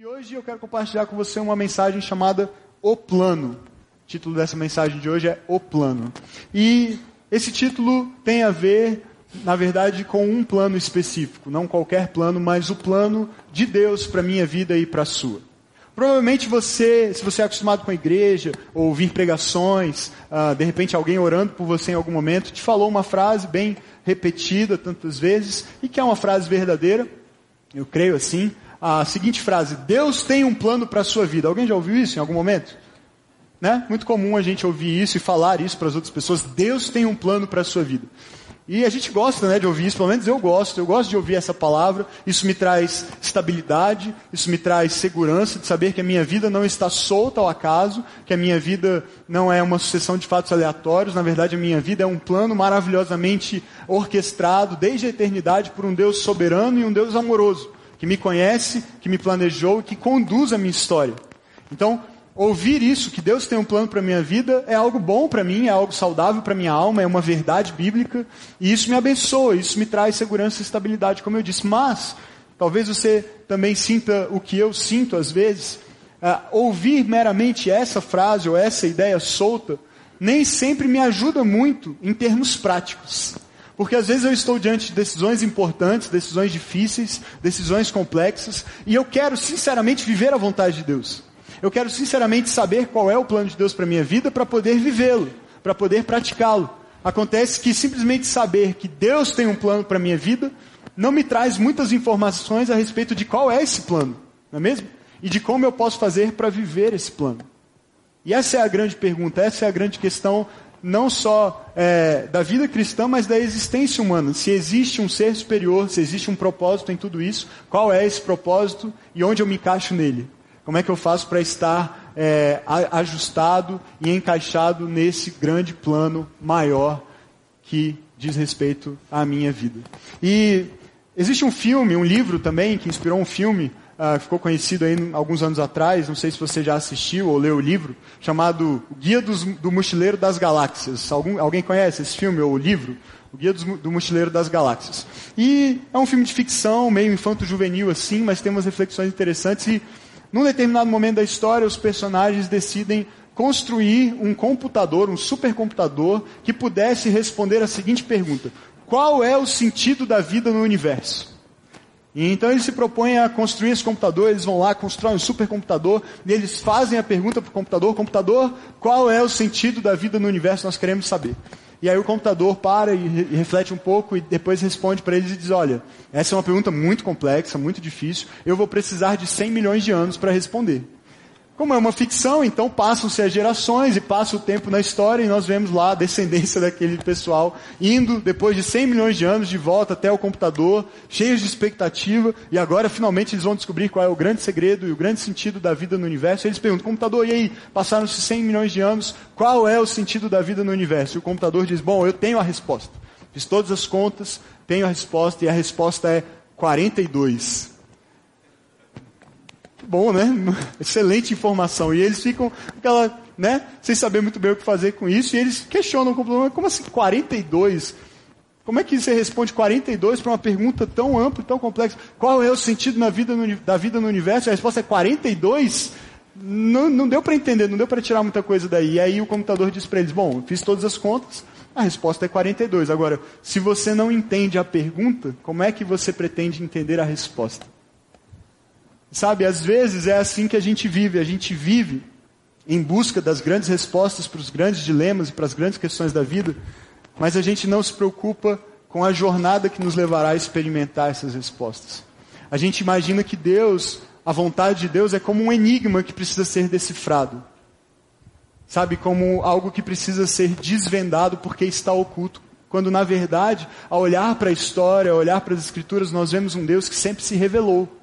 E hoje eu quero compartilhar com você uma mensagem chamada O Plano. O título dessa mensagem de hoje é O Plano. E esse título tem a ver, na verdade, com um plano específico, não qualquer plano, mas o plano de Deus para minha vida e para a sua. Provavelmente você, se você é acostumado com a igreja, ou ouvir pregações, uh, de repente alguém orando por você em algum momento, te falou uma frase bem repetida tantas vezes, e que é uma frase verdadeira, eu creio assim, a seguinte frase: Deus tem um plano para a sua vida. Alguém já ouviu isso em algum momento? Né? Muito comum a gente ouvir isso e falar isso para as outras pessoas. Deus tem um plano para a sua vida. E a gente gosta né, de ouvir isso, pelo menos eu gosto, eu gosto de ouvir essa palavra. Isso me traz estabilidade, isso me traz segurança de saber que a minha vida não está solta ao acaso, que a minha vida não é uma sucessão de fatos aleatórios, na verdade a minha vida é um plano maravilhosamente orquestrado desde a eternidade por um Deus soberano e um Deus amoroso que me conhece, que me planejou e que conduz a minha história. Então, ouvir isso, que Deus tem um plano para a minha vida, é algo bom para mim, é algo saudável para minha alma, é uma verdade bíblica, e isso me abençoa, isso me traz segurança e estabilidade, como eu disse. Mas, talvez você também sinta o que eu sinto às vezes, uh, ouvir meramente essa frase ou essa ideia solta, nem sempre me ajuda muito em termos práticos. Porque às vezes eu estou diante de decisões importantes, decisões difíceis, decisões complexas, e eu quero sinceramente viver a vontade de Deus. Eu quero sinceramente saber qual é o plano de Deus para minha vida para poder vivê-lo, para poder praticá-lo. Acontece que simplesmente saber que Deus tem um plano para minha vida não me traz muitas informações a respeito de qual é esse plano, não é mesmo? E de como eu posso fazer para viver esse plano. E essa é a grande pergunta, essa é a grande questão não só é, da vida cristã, mas da existência humana. Se existe um ser superior, se existe um propósito em tudo isso, qual é esse propósito e onde eu me encaixo nele? Como é que eu faço para estar é, ajustado e encaixado nesse grande plano maior que diz respeito à minha vida? E existe um filme, um livro também, que inspirou um filme uh, ficou conhecido aí alguns anos atrás, não sei se você já assistiu ou leu o livro, chamado Guia dos, do Mochileiro das Galáxias. Algum, alguém conhece esse filme ou o livro? O Guia do, do Mochileiro das Galáxias. E é um filme de ficção, meio infanto-juvenil assim, mas tem umas reflexões interessantes e num determinado momento da história os personagens decidem construir um computador, um supercomputador, que pudesse responder a seguinte pergunta: Qual é o sentido da vida no universo? E então eles se propõem a construir esse computador, eles vão lá, constroem um supercomputador, e eles fazem a pergunta para o computador, computador, qual é o sentido da vida no universo, nós queremos saber. E aí o computador para e, e reflete um pouco e depois responde para eles e diz, olha, essa é uma pergunta muito complexa, muito difícil, eu vou precisar de 100 milhões de anos para responder. Como é uma ficção, então passam-se as gerações e passa o tempo na história e nós vemos lá a descendência daquele pessoal indo, depois de 100 milhões de anos, de volta até o computador, cheios de expectativa, e agora finalmente eles vão descobrir qual é o grande segredo e o grande sentido da vida no universo. Eles perguntam, computador, e aí, passaram-se 100 milhões de anos, qual é o sentido da vida no universo? E o computador diz, bom, eu tenho a resposta. Fiz todas as contas, tenho a resposta, e a resposta é 42 bom, né? Excelente informação. E eles ficam aquela, né? Sem saber muito bem o que fazer com isso. E eles questionam como assim 42? Como é que você responde 42 para uma pergunta tão ampla, tão complexa? Qual é o sentido na vida no, da vida no universo? A resposta é 42? Não, não deu para entender, não deu para tirar muita coisa daí. E aí o computador diz para eles: Bom, fiz todas as contas, a resposta é 42. Agora, se você não entende a pergunta, como é que você pretende entender a resposta? Sabe, às vezes é assim que a gente vive. A gente vive em busca das grandes respostas para os grandes dilemas e para as grandes questões da vida, mas a gente não se preocupa com a jornada que nos levará a experimentar essas respostas. A gente imagina que Deus, a vontade de Deus, é como um enigma que precisa ser decifrado. Sabe, como algo que precisa ser desvendado porque está oculto. Quando, na verdade, ao olhar para a história, ao olhar para as Escrituras, nós vemos um Deus que sempre se revelou.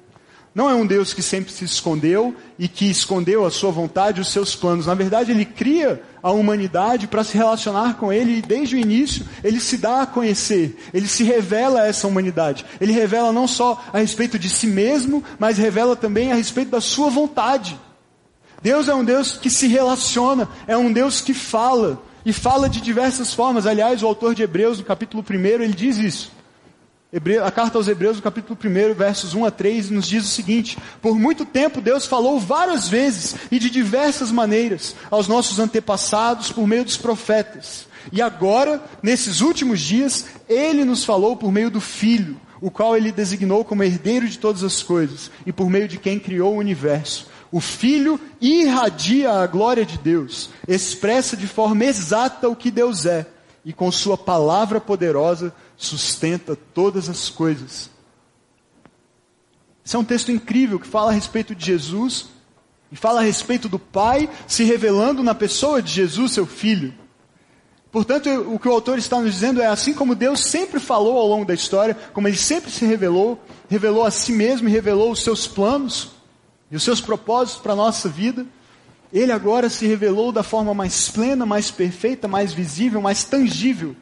Não é um Deus que sempre se escondeu e que escondeu a sua vontade, os seus planos. Na verdade, ele cria a humanidade para se relacionar com ele e desde o início ele se dá a conhecer, ele se revela a essa humanidade. Ele revela não só a respeito de si mesmo, mas revela também a respeito da sua vontade. Deus é um Deus que se relaciona, é um Deus que fala e fala de diversas formas. Aliás, o autor de Hebreus, no capítulo 1, ele diz isso. A carta aos Hebreus, no capítulo 1, versos 1 a 3, nos diz o seguinte: Por muito tempo Deus falou várias vezes e de diversas maneiras aos nossos antepassados por meio dos profetas. E agora, nesses últimos dias, Ele nos falou por meio do Filho, o qual Ele designou como herdeiro de todas as coisas e por meio de quem criou o universo. O Filho irradia a glória de Deus, expressa de forma exata o que Deus é e com Sua palavra poderosa sustenta todas as coisas. Esse é um texto incrível que fala a respeito de Jesus e fala a respeito do Pai se revelando na pessoa de Jesus, seu Filho. Portanto, o que o autor está nos dizendo é assim como Deus sempre falou ao longo da história, como ele sempre se revelou, revelou a si mesmo e revelou os seus planos e os seus propósitos para a nossa vida, ele agora se revelou da forma mais plena, mais perfeita, mais visível, mais tangível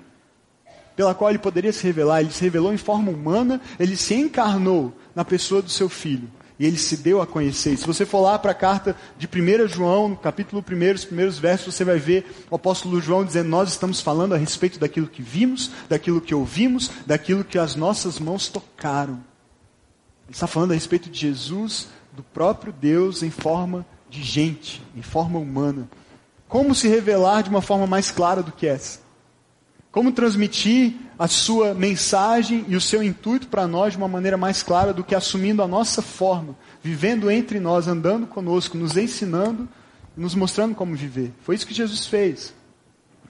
pela qual ele poderia se revelar. Ele se revelou em forma humana, ele se encarnou na pessoa do seu filho. E ele se deu a conhecer. E se você for lá para a carta de 1 João, no capítulo 1, os primeiros versos, você vai ver o apóstolo João dizendo: Nós estamos falando a respeito daquilo que vimos, daquilo que ouvimos, daquilo que as nossas mãos tocaram. Ele está falando a respeito de Jesus, do próprio Deus em forma de gente, em forma humana. Como se revelar de uma forma mais clara do que essa? Como transmitir a sua mensagem e o seu intuito para nós de uma maneira mais clara do que assumindo a nossa forma, vivendo entre nós, andando conosco, nos ensinando, nos mostrando como viver. Foi isso que Jesus fez.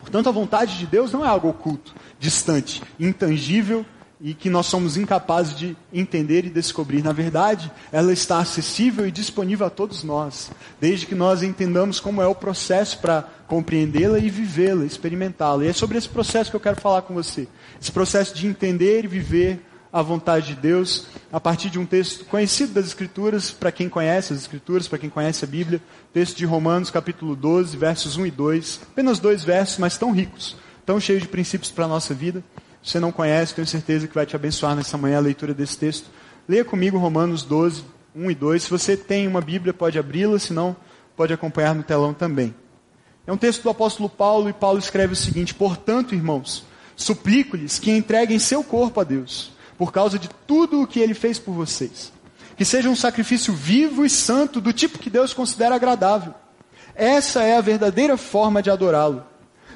Portanto, a vontade de Deus não é algo oculto, distante, intangível e que nós somos incapazes de entender e descobrir. Na verdade, ela está acessível e disponível a todos nós, desde que nós entendamos como é o processo para compreendê-la e vivê-la, experimentá-la. E é sobre esse processo que eu quero falar com você. Esse processo de entender e viver a vontade de Deus a partir de um texto conhecido das Escrituras, para quem conhece as Escrituras, para quem conhece a Bíblia, texto de Romanos, capítulo 12, versos 1 e 2. Apenas dois versos, mas tão ricos, tão cheios de princípios para a nossa vida. Você não conhece, tenho certeza que vai te abençoar nessa manhã a leitura desse texto. Leia comigo Romanos 12, 1 e 2. Se você tem uma Bíblia, pode abri-la, se não, pode acompanhar no telão também. É um texto do apóstolo Paulo e Paulo escreve o seguinte: Portanto, irmãos, suplico-lhes que entreguem seu corpo a Deus, por causa de tudo o que ele fez por vocês. Que seja um sacrifício vivo e santo, do tipo que Deus considera agradável. Essa é a verdadeira forma de adorá-lo.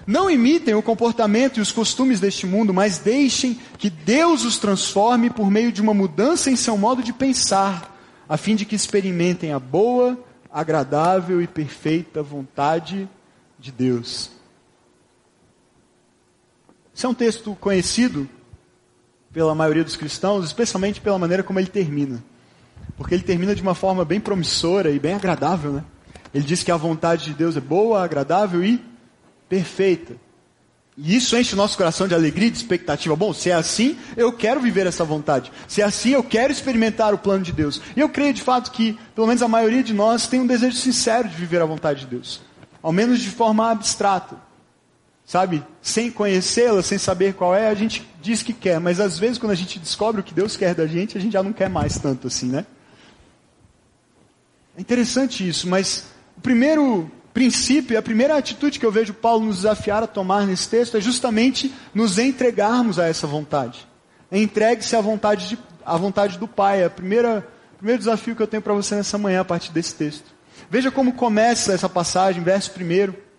Não imitem o comportamento e os costumes deste mundo, mas deixem que Deus os transforme por meio de uma mudança em seu modo de pensar, a fim de que experimentem a boa, agradável e perfeita vontade de Deus. Esse é um texto conhecido pela maioria dos cristãos, especialmente pela maneira como ele termina. Porque ele termina de uma forma bem promissora e bem agradável, né? Ele diz que a vontade de Deus é boa, agradável e perfeita. E isso enche o nosso coração de alegria e de expectativa. Bom, se é assim, eu quero viver essa vontade. Se é assim, eu quero experimentar o plano de Deus. E eu creio de fato que, pelo menos a maioria de nós, tem um desejo sincero de viver a vontade de Deus. Ao menos de forma abstrata. Sabe? Sem conhecê-la, sem saber qual é, a gente diz que quer. Mas às vezes, quando a gente descobre o que Deus quer da gente, a gente já não quer mais tanto assim, né? É interessante isso, mas o primeiro princípio, a primeira atitude que eu vejo Paulo nos desafiar a tomar nesse texto é justamente nos entregarmos a essa vontade. Entregue-se à vontade, de, à vontade do Pai. É o primeiro desafio que eu tenho para você nessa manhã a partir desse texto. Veja como começa essa passagem, verso 1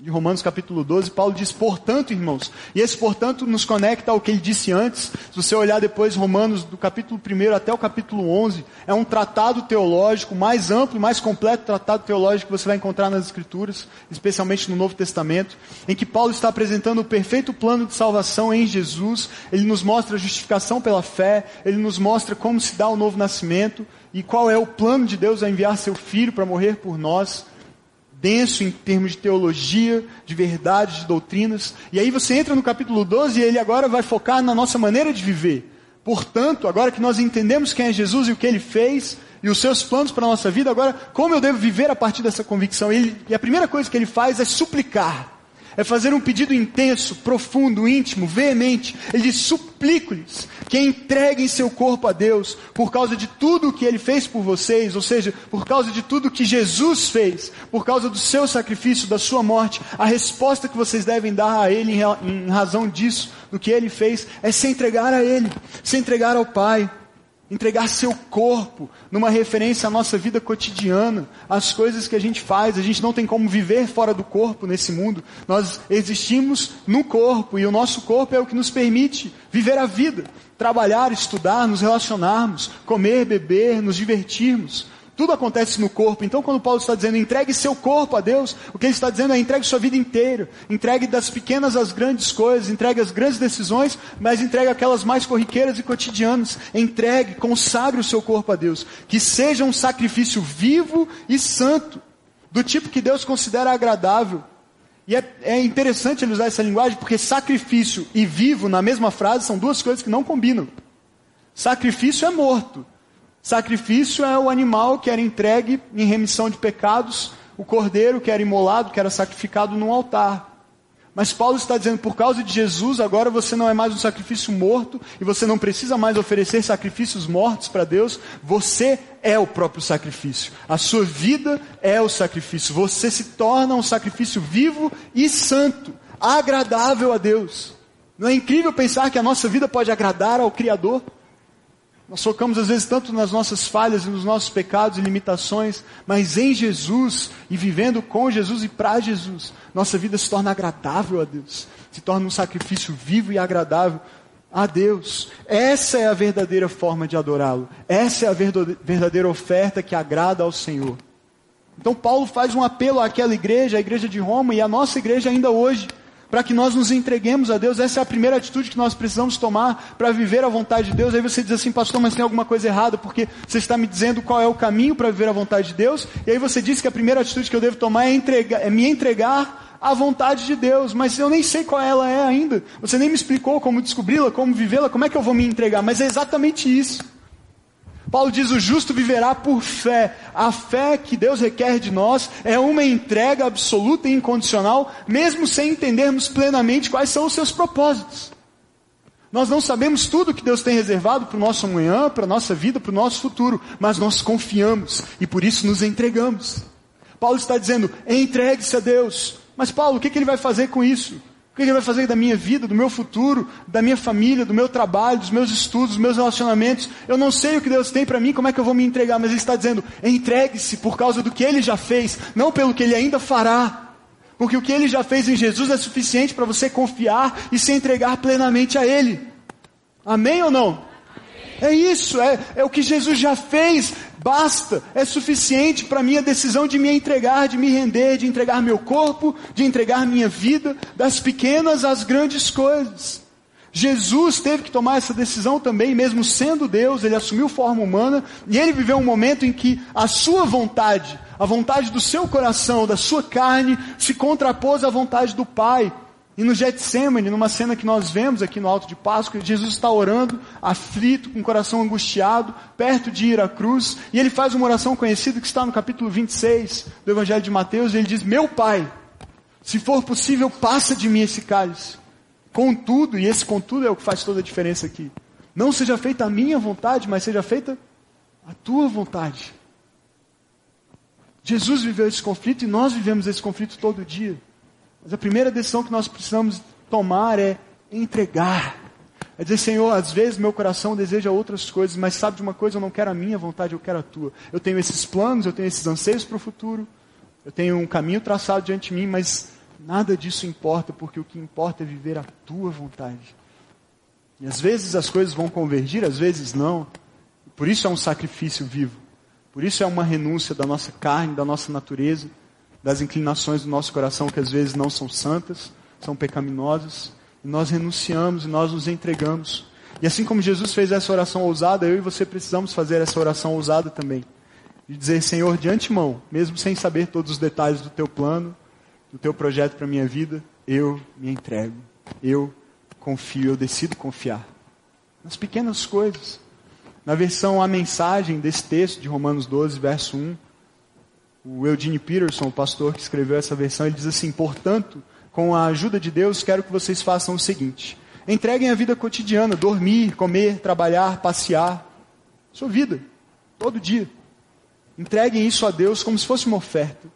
de Romanos capítulo 12, Paulo diz, portanto, irmãos, e esse portanto nos conecta ao que ele disse antes, se você olhar depois Romanos do capítulo 1 até o capítulo 11, é um tratado teológico mais amplo mais completo tratado teológico que você vai encontrar nas escrituras, especialmente no Novo Testamento, em que Paulo está apresentando o perfeito plano de salvação em Jesus, ele nos mostra a justificação pela fé, ele nos mostra como se dá o novo nascimento, e qual é o plano de Deus a enviar seu filho para morrer por nós, denso em termos de teologia, de verdades, de doutrinas. E aí você entra no capítulo 12 e ele agora vai focar na nossa maneira de viver. Portanto, agora que nós entendemos quem é Jesus e o que ele fez e os seus planos para a nossa vida, agora como eu devo viver a partir dessa convicção? Ele, e a primeira coisa que ele faz é suplicar. É fazer um pedido intenso, profundo, íntimo, veemente. Ele suplico-lhes que entreguem seu corpo a Deus por causa de tudo o que ele fez por vocês, ou seja, por causa de tudo que Jesus fez, por causa do seu sacrifício, da sua morte. A resposta que vocês devem dar a ele em razão disso, do que ele fez, é se entregar a ele, se entregar ao Pai entregar seu corpo numa referência à nossa vida cotidiana, às coisas que a gente faz. A gente não tem como viver fora do corpo nesse mundo. Nós existimos no corpo e o nosso corpo é o que nos permite viver a vida, trabalhar, estudar, nos relacionarmos, comer, beber, nos divertirmos. Tudo acontece no corpo. Então, quando Paulo está dizendo entregue seu corpo a Deus, o que ele está dizendo é entregue sua vida inteira. Entregue das pequenas às grandes coisas, entregue as grandes decisões, mas entregue aquelas mais corriqueiras e cotidianas. Entregue, consagre o seu corpo a Deus. Que seja um sacrifício vivo e santo, do tipo que Deus considera agradável. E é, é interessante ele usar essa linguagem, porque sacrifício e vivo na mesma frase são duas coisas que não combinam. Sacrifício é morto. Sacrifício é o animal que era entregue em remissão de pecados, o cordeiro que era imolado, que era sacrificado num altar. Mas Paulo está dizendo, por causa de Jesus, agora você não é mais um sacrifício morto e você não precisa mais oferecer sacrifícios mortos para Deus, você é o próprio sacrifício. A sua vida é o sacrifício. Você se torna um sacrifício vivo e santo, agradável a Deus. Não é incrível pensar que a nossa vida pode agradar ao Criador? Nós focamos às vezes tanto nas nossas falhas e nos nossos pecados e limitações, mas em Jesus e vivendo com Jesus e para Jesus, nossa vida se torna agradável a Deus, se torna um sacrifício vivo e agradável a Deus. Essa é a verdadeira forma de adorá-lo. Essa é a verdadeira oferta que agrada ao Senhor. Então Paulo faz um apelo àquela igreja, a igreja de Roma e à nossa igreja ainda hoje para que nós nos entreguemos a Deus. Essa é a primeira atitude que nós precisamos tomar para viver a vontade de Deus. Aí você diz assim, pastor, mas tem alguma coisa errada, porque você está me dizendo qual é o caminho para viver a vontade de Deus. E aí você diz que a primeira atitude que eu devo tomar é, entregar, é me entregar à vontade de Deus, mas eu nem sei qual ela é ainda. Você nem me explicou como descobri-la, como vivê-la, como é que eu vou me entregar, mas é exatamente isso. Paulo diz: o justo viverá por fé. A fé que Deus requer de nós é uma entrega absoluta e incondicional, mesmo sem entendermos plenamente quais são os seus propósitos. Nós não sabemos tudo que Deus tem reservado para o nosso amanhã, para a nossa vida, para o nosso futuro, mas nós confiamos e por isso nos entregamos. Paulo está dizendo: entregue-se a Deus. Mas Paulo, o que, que ele vai fazer com isso? Que ele vai fazer da minha vida, do meu futuro, da minha família, do meu trabalho, dos meus estudos, dos meus relacionamentos? Eu não sei o que Deus tem para mim, como é que eu vou me entregar? Mas Ele está dizendo: entregue-se por causa do que Ele já fez, não pelo que Ele ainda fará. Porque o que Ele já fez em Jesus é suficiente para você confiar e se entregar plenamente a Ele. Amém ou não? É isso, é, é o que Jesus já fez, basta, é suficiente para minha decisão de me entregar, de me render, de entregar meu corpo, de entregar minha vida, das pequenas às grandes coisas. Jesus teve que tomar essa decisão também, mesmo sendo Deus, ele assumiu forma humana e ele viveu um momento em que a sua vontade, a vontade do seu coração, da sua carne, se contrapôs à vontade do Pai. E no Getsemane, numa cena que nós vemos aqui no Alto de Páscoa, Jesus está orando, aflito, com o coração angustiado, perto de ir à cruz, e ele faz uma oração conhecida que está no capítulo 26 do Evangelho de Mateus, e ele diz: Meu Pai, se for possível, passa de mim esse cálice. Contudo, e esse contudo é o que faz toda a diferença aqui, não seja feita a minha vontade, mas seja feita a tua vontade. Jesus viveu esse conflito e nós vivemos esse conflito todo dia. Mas a primeira decisão que nós precisamos tomar é entregar. É dizer, Senhor, às vezes meu coração deseja outras coisas, mas sabe de uma coisa, eu não quero a minha vontade, eu quero a tua. Eu tenho esses planos, eu tenho esses anseios para o futuro, eu tenho um caminho traçado diante de mim, mas nada disso importa, porque o que importa é viver a tua vontade. E às vezes as coisas vão convergir, às vezes não. Por isso é um sacrifício vivo. Por isso é uma renúncia da nossa carne, da nossa natureza das inclinações do nosso coração que às vezes não são santas, são pecaminosas, e nós renunciamos e nós nos entregamos. E assim como Jesus fez essa oração ousada, eu e você precisamos fazer essa oração ousada também. De dizer, Senhor, de antemão, mesmo sem saber todos os detalhes do teu plano, do teu projeto para a minha vida, eu me entrego. Eu confio, eu decido confiar. Nas pequenas coisas. Na versão A Mensagem desse texto de Romanos 12, verso 1, o Eugene Peterson, o pastor que escreveu essa versão, ele diz assim: portanto, com a ajuda de Deus, quero que vocês façam o seguinte: entreguem a vida cotidiana, dormir, comer, trabalhar, passear, sua vida, todo dia. Entreguem isso a Deus como se fosse uma oferta.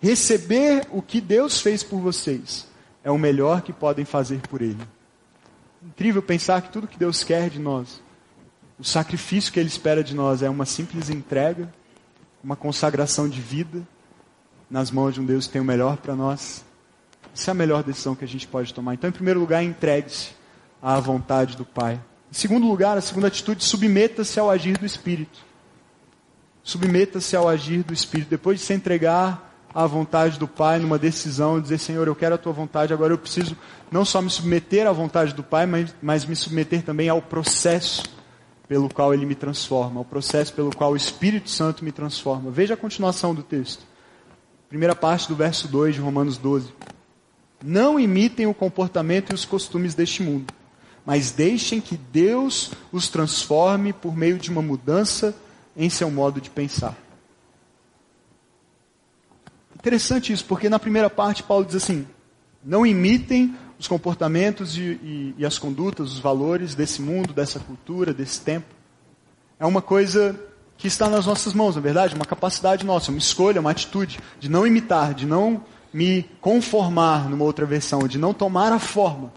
Receber o que Deus fez por vocês é o melhor que podem fazer por Ele. Incrível pensar que tudo que Deus quer de nós, o sacrifício que Ele espera de nós é uma simples entrega, uma consagração de vida nas mãos de um Deus que tem o melhor para nós. Essa é a melhor decisão que a gente pode tomar. Então, em primeiro lugar, entregue-se à vontade do Pai. Em segundo lugar, a segunda atitude, submeta-se ao agir do Espírito. Submeta-se ao agir do Espírito. Depois de se entregar à vontade do Pai numa decisão, dizer, Senhor, eu quero a tua vontade, agora eu preciso não só me submeter à vontade do Pai, mas, mas me submeter também ao processo pelo qual ele me transforma, ao processo pelo qual o Espírito Santo me transforma. Veja a continuação do texto. Primeira parte do verso 2 de Romanos 12. Não imitem o comportamento e os costumes deste mundo, mas deixem que Deus os transforme por meio de uma mudança em seu modo de pensar. Interessante isso, porque na primeira parte Paulo diz assim: não imitem os comportamentos e, e, e, as condutas, os valores desse mundo, dessa cultura, desse tempo. É uma coisa que está nas nossas mãos, na verdade, uma capacidade nossa, uma escolha, uma atitude de não imitar, de não me conformar numa outra versão, de não tomar a forma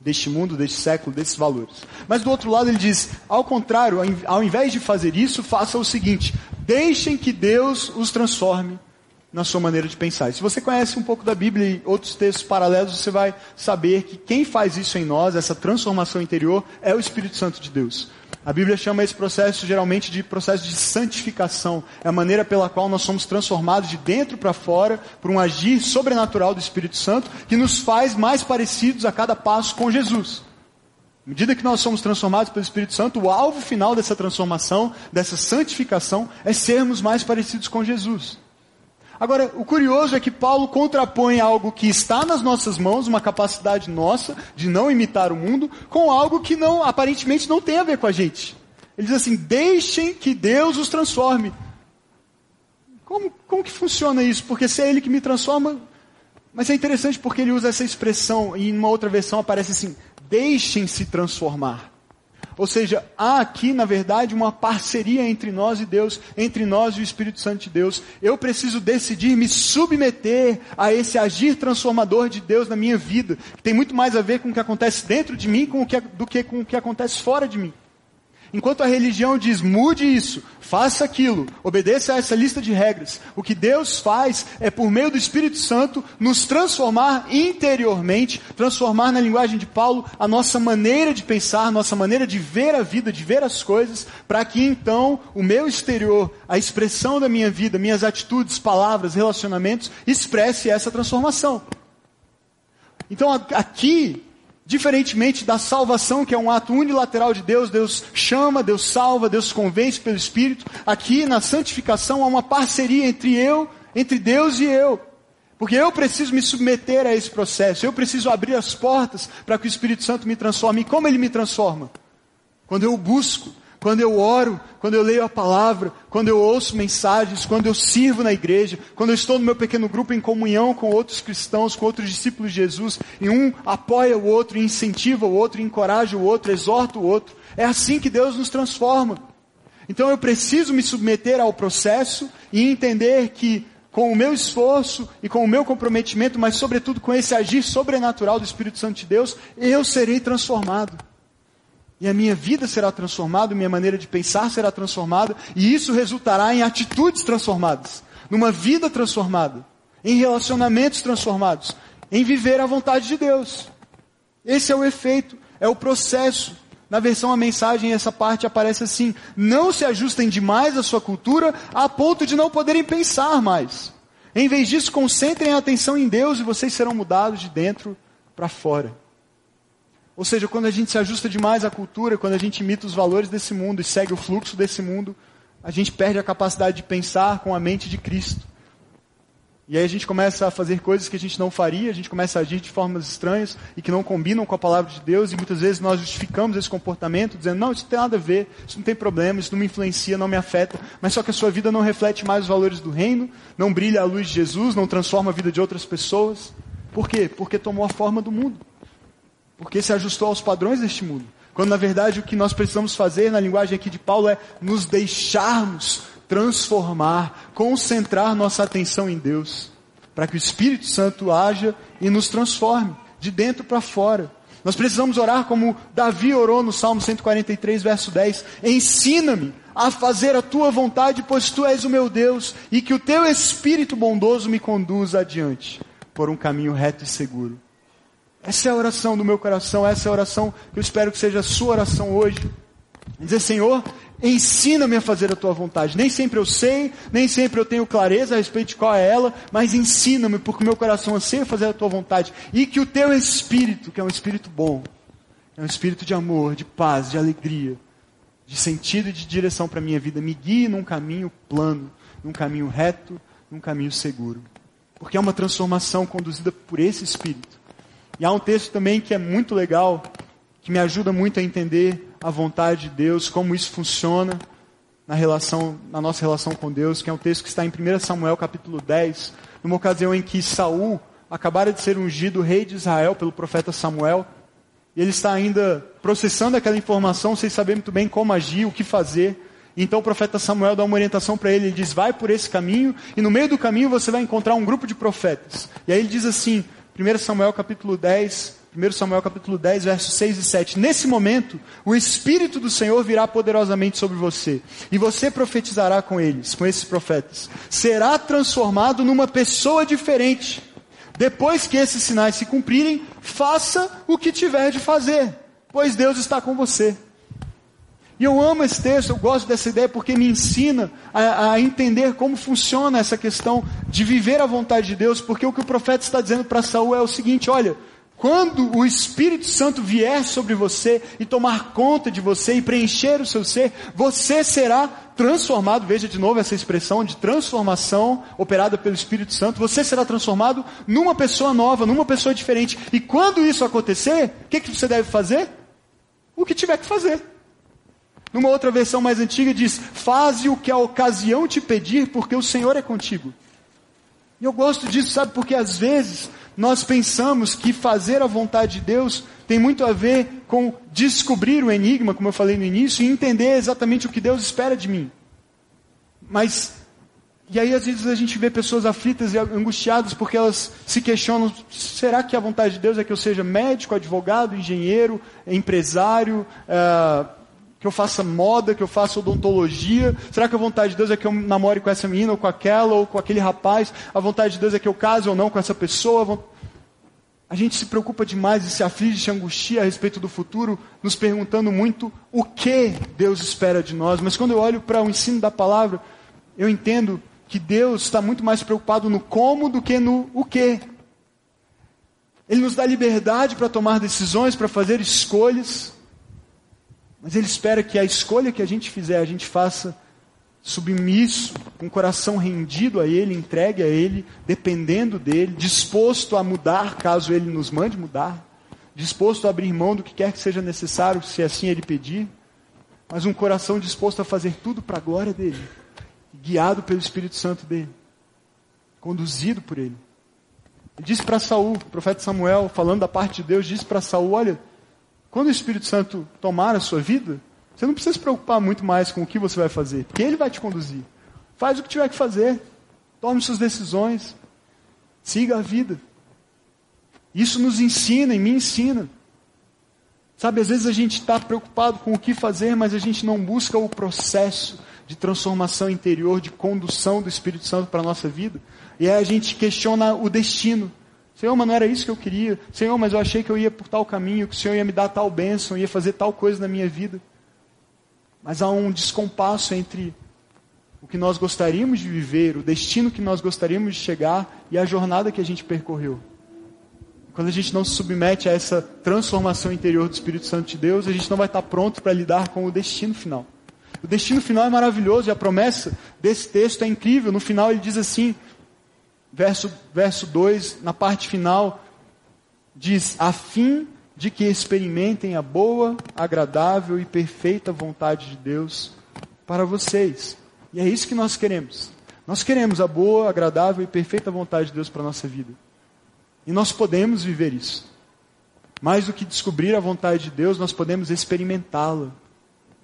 deste mundo, deste século, desses valores. Mas do outro lado ele diz, ao contrário, ao invés de fazer isso, faça o seguinte: deixem que Deus os transforme na sua maneira de pensar. E se você conhece um pouco da Bíblia e outros textos paralelos, você vai saber que quem faz isso em nós, essa transformação interior, é o Espírito Santo de Deus. A Bíblia chama esse processo geralmente de processo de santificação. É a maneira pela qual nós somos transformados de dentro para fora por um agir sobrenatural do Espírito Santo que nos faz mais parecidos a cada passo com Jesus. À medida que nós somos transformados pelo Espírito Santo, o alvo final dessa transformação, dessa santificação, é sermos mais parecidos com Jesus. Agora, o curioso é que Paulo contrapõe algo que está nas nossas mãos, uma capacidade nossa de não imitar o mundo, com algo que não, aparentemente não tem a ver com a gente. Ele diz assim: deixem que Deus os transforme. Como, como que funciona isso? Porque se é Ele que me transforma. Mas é interessante porque ele usa essa expressão, e em uma outra versão aparece assim: deixem-se transformar. Ou seja, há aqui, na verdade, uma parceria entre nós e Deus, entre nós e o Espírito Santo de Deus. Eu preciso decidir me submeter a esse agir transformador de Deus na minha vida, que tem muito mais a ver com o que acontece dentro de mim do que com o que acontece fora de mim. Enquanto a religião diz mude isso, faça aquilo, obedeça a essa lista de regras, o que Deus faz é, por meio do Espírito Santo, nos transformar interiormente, transformar na linguagem de Paulo a nossa maneira de pensar, nossa maneira de ver a vida, de ver as coisas, para que então o meu exterior, a expressão da minha vida, minhas atitudes, palavras, relacionamentos, expresse essa transformação. Então aqui Diferentemente da salvação, que é um ato unilateral de Deus, Deus chama, Deus salva, Deus convence pelo Espírito. Aqui na santificação há uma parceria entre eu, entre Deus e eu. Porque eu preciso me submeter a esse processo, eu preciso abrir as portas para que o Espírito Santo me transforme. E como ele me transforma? Quando eu busco, quando eu oro, quando eu leio a palavra, quando eu ouço mensagens, quando eu sirvo na igreja, quando eu estou no meu pequeno grupo em comunhão com outros cristãos, com outros discípulos de Jesus, e um apoia o outro, incentiva o outro, encoraja o outro, exorta o outro. É assim que Deus nos transforma. Então eu preciso me submeter ao processo e entender que com o meu esforço e com o meu comprometimento, mas sobretudo com esse agir sobrenatural do Espírito Santo de Deus, eu serei transformado. E a minha vida será transformada, minha maneira de pensar será transformada, e isso resultará em atitudes transformadas, numa vida transformada, em relacionamentos transformados, em viver a vontade de Deus. Esse é o efeito, é o processo. Na versão a mensagem, essa parte aparece assim: não se ajustem demais à sua cultura a ponto de não poderem pensar mais. Em vez disso, concentrem a atenção em Deus e vocês serão mudados de dentro para fora. Ou seja, quando a gente se ajusta demais à cultura, quando a gente imita os valores desse mundo e segue o fluxo desse mundo, a gente perde a capacidade de pensar com a mente de Cristo. E aí a gente começa a fazer coisas que a gente não faria, a gente começa a agir de formas estranhas e que não combinam com a palavra de Deus, e muitas vezes nós justificamos esse comportamento, dizendo, não, isso não tem nada a ver, isso não tem problema, isso não me influencia, não me afeta, mas só que a sua vida não reflete mais os valores do reino, não brilha a luz de Jesus, não transforma a vida de outras pessoas. Por quê? Porque tomou a forma do mundo. Porque se ajustou aos padrões deste mundo. Quando na verdade o que nós precisamos fazer, na linguagem aqui de Paulo, é nos deixarmos transformar, concentrar nossa atenção em Deus, para que o Espírito Santo haja e nos transforme, de dentro para fora. Nós precisamos orar como Davi orou no Salmo 143, verso 10. Ensina-me a fazer a tua vontade, pois tu és o meu Deus, e que o teu Espírito bondoso me conduza adiante por um caminho reto e seguro. Essa é a oração do meu coração, essa é a oração que eu espero que seja a sua oração hoje. Dizer, Senhor, ensina-me a fazer a tua vontade. Nem sempre eu sei, nem sempre eu tenho clareza a respeito de qual é ela, mas ensina-me, porque o meu coração anseia fazer a tua vontade. E que o teu espírito, que é um espírito bom, é um espírito de amor, de paz, de alegria, de sentido e de direção para a minha vida, me guie num caminho plano, num caminho reto, num caminho seguro. Porque é uma transformação conduzida por esse espírito. E há um texto também que é muito legal, que me ajuda muito a entender a vontade de Deus, como isso funciona na relação, na nossa relação com Deus, que é um texto que está em 1 Samuel capítulo 10, numa ocasião em que Saul acabara de ser ungido rei de Israel pelo profeta Samuel, e ele está ainda processando aquela informação sem saber muito bem como agir, o que fazer. Então o profeta Samuel dá uma orientação para ele, ele diz: "Vai por esse caminho e no meio do caminho você vai encontrar um grupo de profetas". E aí ele diz assim: 1 Samuel capítulo 10, 1 Samuel capítulo 10, versos 6 e 7. Nesse momento, o Espírito do Senhor virá poderosamente sobre você, e você profetizará com eles, com esses profetas. Será transformado numa pessoa diferente. Depois que esses sinais se cumprirem, faça o que tiver de fazer, pois Deus está com você. E eu amo esse texto, eu gosto dessa ideia porque me ensina a, a, entender como funciona essa questão de viver a vontade de Deus, porque o que o profeta está dizendo para Saul é o seguinte: olha, quando o Espírito Santo vier sobre você e tomar conta de você e preencher o seu ser, você será transformado, veja de novo essa expressão de transformação operada pelo Espírito Santo, você será transformado numa pessoa nova, numa pessoa diferente. E quando isso acontecer, o que, que você deve fazer? O que tiver que fazer. Numa outra versão mais antiga diz: Faze o que a ocasião te pedir, porque o Senhor é contigo. E eu gosto disso, sabe, porque às vezes nós pensamos que fazer a vontade de Deus tem muito a ver com descobrir o enigma, como eu falei no início, e entender exatamente o que Deus espera de mim. Mas, e aí às vezes a gente vê pessoas aflitas e angustiadas porque elas se questionam: será que a vontade de Deus é que eu seja médico, advogado, engenheiro, empresário? Uh, que eu faça moda, que eu faça odontologia? Será que a vontade de Deus é que eu namore com essa menina ou com aquela ou com aquele rapaz? A vontade de Deus é que eu case ou não com essa pessoa? A gente se preocupa demais e se aflige, se angustia a respeito do futuro, nos perguntando muito o que Deus espera de nós. Mas quando eu olho para o ensino da palavra, eu entendo que Deus está muito mais preocupado no como do que no o que. Ele nos dá liberdade para tomar decisões, para fazer escolhas. Mas Ele espera que a escolha que a gente fizer, a gente faça submisso, com o coração rendido a Ele, entregue a Ele, dependendo dEle, disposto a mudar caso Ele nos mande mudar, disposto a abrir mão do que quer que seja necessário, se assim Ele pedir, mas um coração disposto a fazer tudo para a glória dEle, guiado pelo Espírito Santo dEle, conduzido por Ele. Ele disse para Saul, o profeta Samuel, falando da parte de Deus, disse para Saul, olha, quando o Espírito Santo tomar a sua vida, você não precisa se preocupar muito mais com o que você vai fazer, porque Ele vai te conduzir. Faz o que tiver que fazer, tome suas decisões, siga a vida. Isso nos ensina e me ensina. Sabe, às vezes a gente está preocupado com o que fazer, mas a gente não busca o processo de transformação interior, de condução do Espírito Santo para a nossa vida. E aí a gente questiona o destino. Senhor, mas não era isso que eu queria. Senhor, mas eu achei que eu ia por tal caminho, que o Senhor ia me dar tal bênção, ia fazer tal coisa na minha vida. Mas há um descompasso entre o que nós gostaríamos de viver, o destino que nós gostaríamos de chegar e a jornada que a gente percorreu. Quando a gente não se submete a essa transformação interior do Espírito Santo de Deus, a gente não vai estar pronto para lidar com o destino final. O destino final é maravilhoso e a promessa desse texto é incrível. No final ele diz assim: verso, verso 2, na parte final, diz: a fim de que experimentem a boa, agradável e perfeita vontade de Deus para vocês. E é isso que nós queremos. Nós queremos a boa, agradável e perfeita vontade de Deus para a nossa vida. E nós podemos viver isso. Mais do que descobrir a vontade de Deus, nós podemos experimentá-la.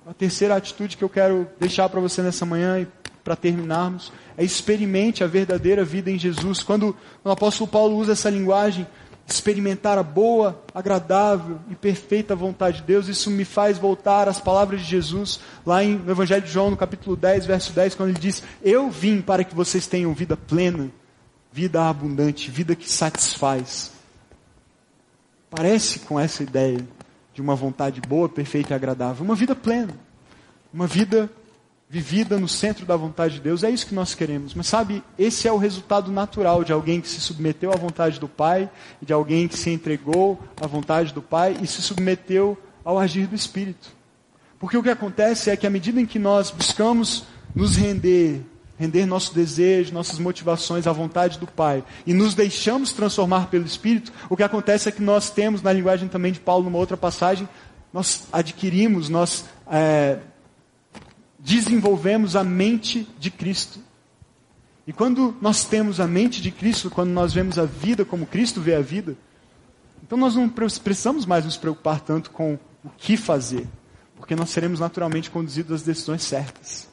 A terceira atitude que eu quero deixar para você nessa manhã e para terminarmos é experimente a verdadeira vida em Jesus. Quando o apóstolo Paulo usa essa linguagem, experimentar a boa, agradável e perfeita vontade de Deus, isso me faz voltar às palavras de Jesus, lá em, no Evangelho de João, no capítulo 10, verso 10, quando ele diz: Eu vim para que vocês tenham vida plena, vida abundante, vida que satisfaz. Parece com essa ideia de uma vontade boa, perfeita e agradável, uma vida plena, uma vida vivida no centro da vontade de Deus, é isso que nós queremos. Mas sabe, esse é o resultado natural de alguém que se submeteu à vontade do Pai, de alguém que se entregou à vontade do Pai e se submeteu ao agir do Espírito. Porque o que acontece é que à medida em que nós buscamos nos render, render nosso desejo, nossas motivações à vontade do Pai e nos deixamos transformar pelo Espírito, o que acontece é que nós temos, na linguagem também de Paulo, numa outra passagem, nós adquirimos, nós é, desenvolvemos a mente de Cristo. E quando nós temos a mente de Cristo, quando nós vemos a vida como Cristo vê a vida, então nós não precisamos mais nos preocupar tanto com o que fazer, porque nós seremos naturalmente conduzidos às decisões certas.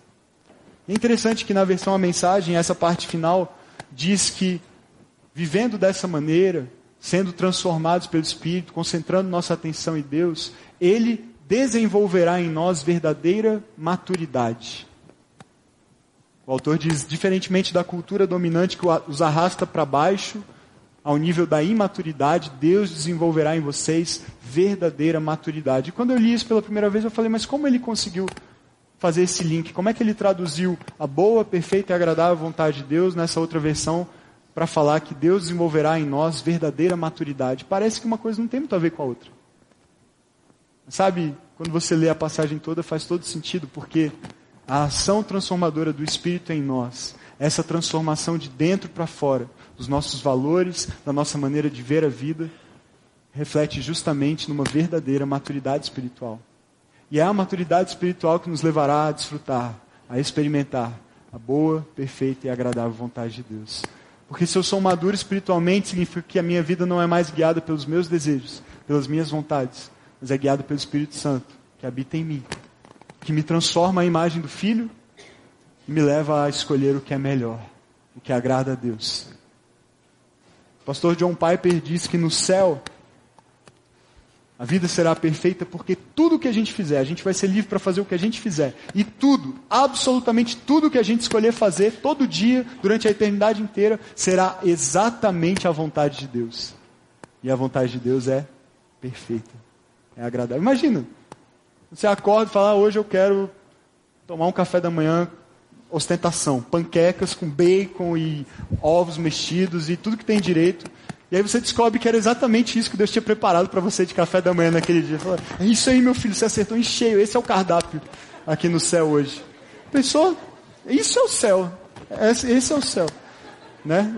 é interessante que na versão a mensagem, essa parte final diz que vivendo dessa maneira, sendo transformados pelo Espírito, concentrando nossa atenção em Deus, Ele desenvolverá em nós verdadeira maturidade. O autor diz: diferentemente da cultura dominante que os arrasta para baixo, ao nível da imaturidade, Deus desenvolverá em vocês verdadeira maturidade. E quando eu li isso pela primeira vez, eu falei: mas como ele conseguiu fazer esse link? Como é que ele traduziu a boa, perfeita e agradável vontade de Deus nessa outra versão para falar que Deus desenvolverá em nós verdadeira maturidade? Parece que uma coisa não tem muito a ver com a outra. Sabe, quando você lê a passagem toda, faz todo sentido, porque a ação transformadora do Espírito em nós, essa transformação de dentro para fora, dos nossos valores, da nossa maneira de ver a vida, reflete justamente numa verdadeira maturidade espiritual. E é a maturidade espiritual que nos levará a desfrutar, a experimentar a boa, perfeita e agradável vontade de Deus. Porque se eu sou maduro espiritualmente, significa que a minha vida não é mais guiada pelos meus desejos, pelas minhas vontades, mas é guiado pelo Espírito Santo, que habita em mim, que me transforma à imagem do Filho e me leva a escolher o que é melhor, o que agrada a Deus. O pastor John Piper diz que no céu a vida será perfeita porque tudo que a gente fizer, a gente vai ser livre para fazer o que a gente fizer. E tudo, absolutamente tudo que a gente escolher fazer, todo dia, durante a eternidade inteira, será exatamente a vontade de Deus. E a vontade de Deus é perfeita. É agradável. Imagina, você acorda e fala, ah, hoje eu quero tomar um café da manhã, ostentação, panquecas com bacon e ovos mexidos e tudo que tem direito. E aí você descobre que era exatamente isso que Deus tinha preparado para você de café da manhã naquele dia. Fala, é isso aí, meu filho, você acertou em cheio. Esse é o cardápio aqui no céu hoje. Pensou? Isso é o céu. Esse, é o céu. Né?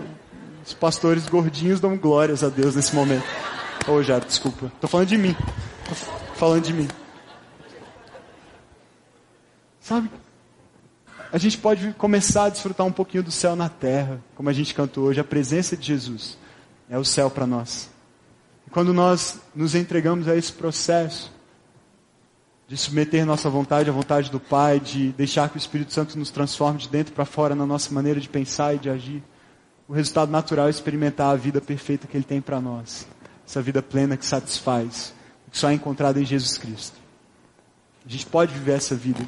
Os pastores gordinhos dão glórias a Deus nesse momento. Ô, oh, já, desculpa. Estou falando de mim falando de mim. Sabe? A gente pode começar a desfrutar um pouquinho do céu na terra, como a gente cantou hoje, a presença de Jesus é o céu para nós. E quando nós nos entregamos a esse processo de submeter nossa vontade à vontade do Pai, de deixar que o Espírito Santo nos transforme de dentro para fora na nossa maneira de pensar e de agir, o resultado natural é experimentar a vida perfeita que Ele tem para nós. Essa vida plena que satisfaz, só é encontrado em Jesus Cristo. A gente pode viver essa vida.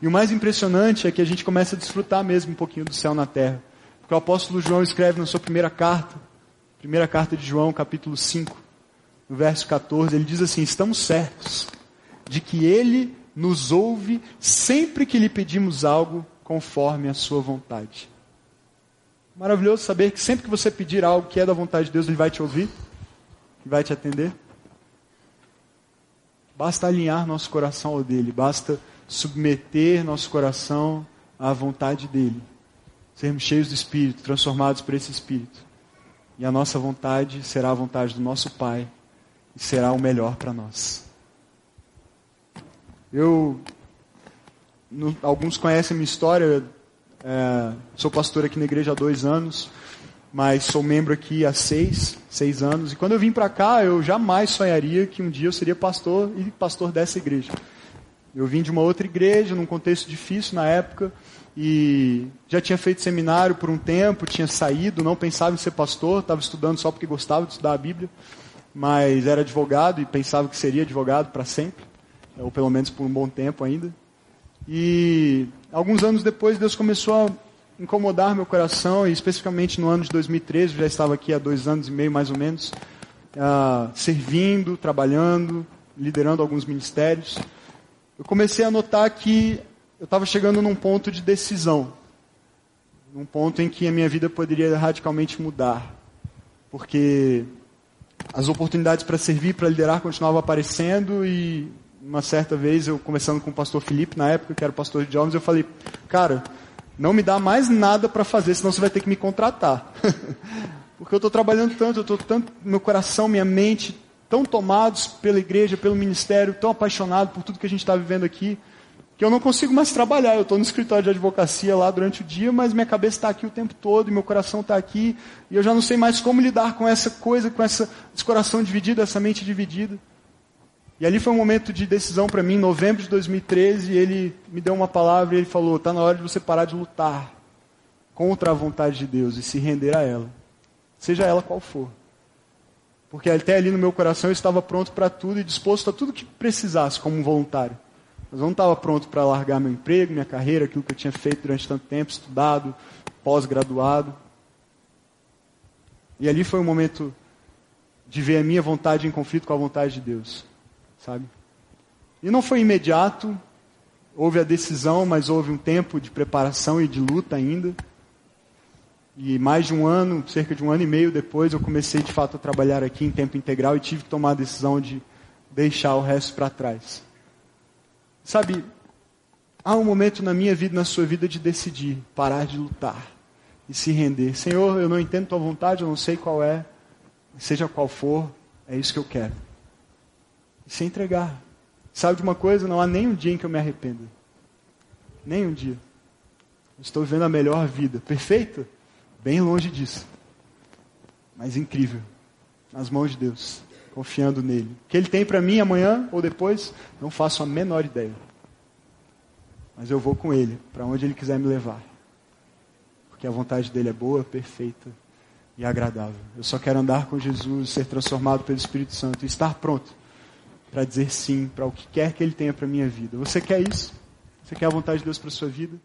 E o mais impressionante é que a gente começa a desfrutar mesmo um pouquinho do céu na terra. Porque o apóstolo João escreve na sua primeira carta, primeira carta de João, capítulo 5, no verso 14, ele diz assim: Estamos certos de que ele nos ouve sempre que lhe pedimos algo conforme a sua vontade. Maravilhoso saber que sempre que você pedir algo que é da vontade de Deus, ele vai te ouvir, vai te atender. Basta alinhar nosso coração ao dele, basta submeter nosso coração à vontade dele. Sermos cheios do Espírito, transformados por esse Espírito. E a nossa vontade será a vontade do nosso Pai e será o melhor para nós. Eu, no, alguns conhecem a minha história, é, sou pastor aqui na igreja há dois anos mas sou membro aqui há seis, seis anos. E quando eu vim para cá, eu jamais sonharia que um dia eu seria pastor e pastor dessa igreja. Eu vim de uma outra igreja, num contexto difícil na época, e já tinha feito seminário por um tempo, tinha saído, não pensava em ser pastor, estava estudando só porque gostava de estudar a Bíblia, mas era advogado e pensava que seria advogado para sempre, ou pelo menos por um bom tempo ainda. E alguns anos depois, Deus começou a incomodar meu coração, e especificamente no ano de 2013, já estava aqui há dois anos e meio mais ou menos, uh, servindo, trabalhando, liderando alguns ministérios. Eu comecei a notar que eu estava chegando num ponto de decisão, num ponto em que a minha vida poderia radicalmente mudar, porque as oportunidades para servir, para liderar continuavam aparecendo e uma certa vez eu conversando com o pastor Felipe na época que era o pastor de jovens, eu falei, cara, não me dá mais nada para fazer, senão você vai ter que me contratar. Porque eu estou trabalhando tanto, eu estou tanto, meu coração, minha mente, tão tomados pela igreja, pelo ministério, tão apaixonado por tudo que a gente está vivendo aqui, que eu não consigo mais trabalhar. Eu estou no escritório de advocacia lá durante o dia, mas minha cabeça está aqui o tempo todo, meu coração está aqui, e eu já não sei mais como lidar com essa coisa, com essa, esse coração dividido, essa mente dividida. E ali foi um momento de decisão para mim, em novembro de 2013, ele me deu uma palavra e ele falou: está na hora de você parar de lutar contra a vontade de Deus e se render a ela, seja ela qual for. Porque até ali no meu coração eu estava pronto para tudo e disposto a tudo que precisasse como voluntário. Mas eu não estava pronto para largar meu emprego, minha carreira, aquilo que eu tinha feito durante tanto tempo, estudado, pós-graduado. E ali foi um momento de ver a minha vontade em conflito com a vontade de Deus sabe? E não foi imediato, houve a decisão, mas houve um tempo de preparação e de luta ainda. E mais de um ano, cerca de um ano e meio depois, eu comecei de fato a trabalhar aqui em tempo integral e tive que tomar a decisão de deixar o resto para trás. Sabe, há um momento na minha vida, na sua vida, de decidir, parar de lutar e se render. Senhor, eu não entendo tua vontade, eu não sei qual é, seja qual for, é isso que eu quero se entregar. Sabe de uma coisa? Não há nem um dia em que eu me arrependa. Nem um dia. Estou vivendo a melhor vida. Perfeita? Bem longe disso. Mas incrível. Nas mãos de Deus. Confiando nele. O que ele tem para mim amanhã ou depois, não faço a menor ideia. Mas eu vou com ele, para onde ele quiser me levar. Porque a vontade dele é boa, perfeita e agradável. Eu só quero andar com Jesus, ser transformado pelo Espírito Santo e estar pronto para dizer sim para o que quer que Ele tenha para a minha vida. Você quer isso? Você quer a vontade de Deus para a sua vida?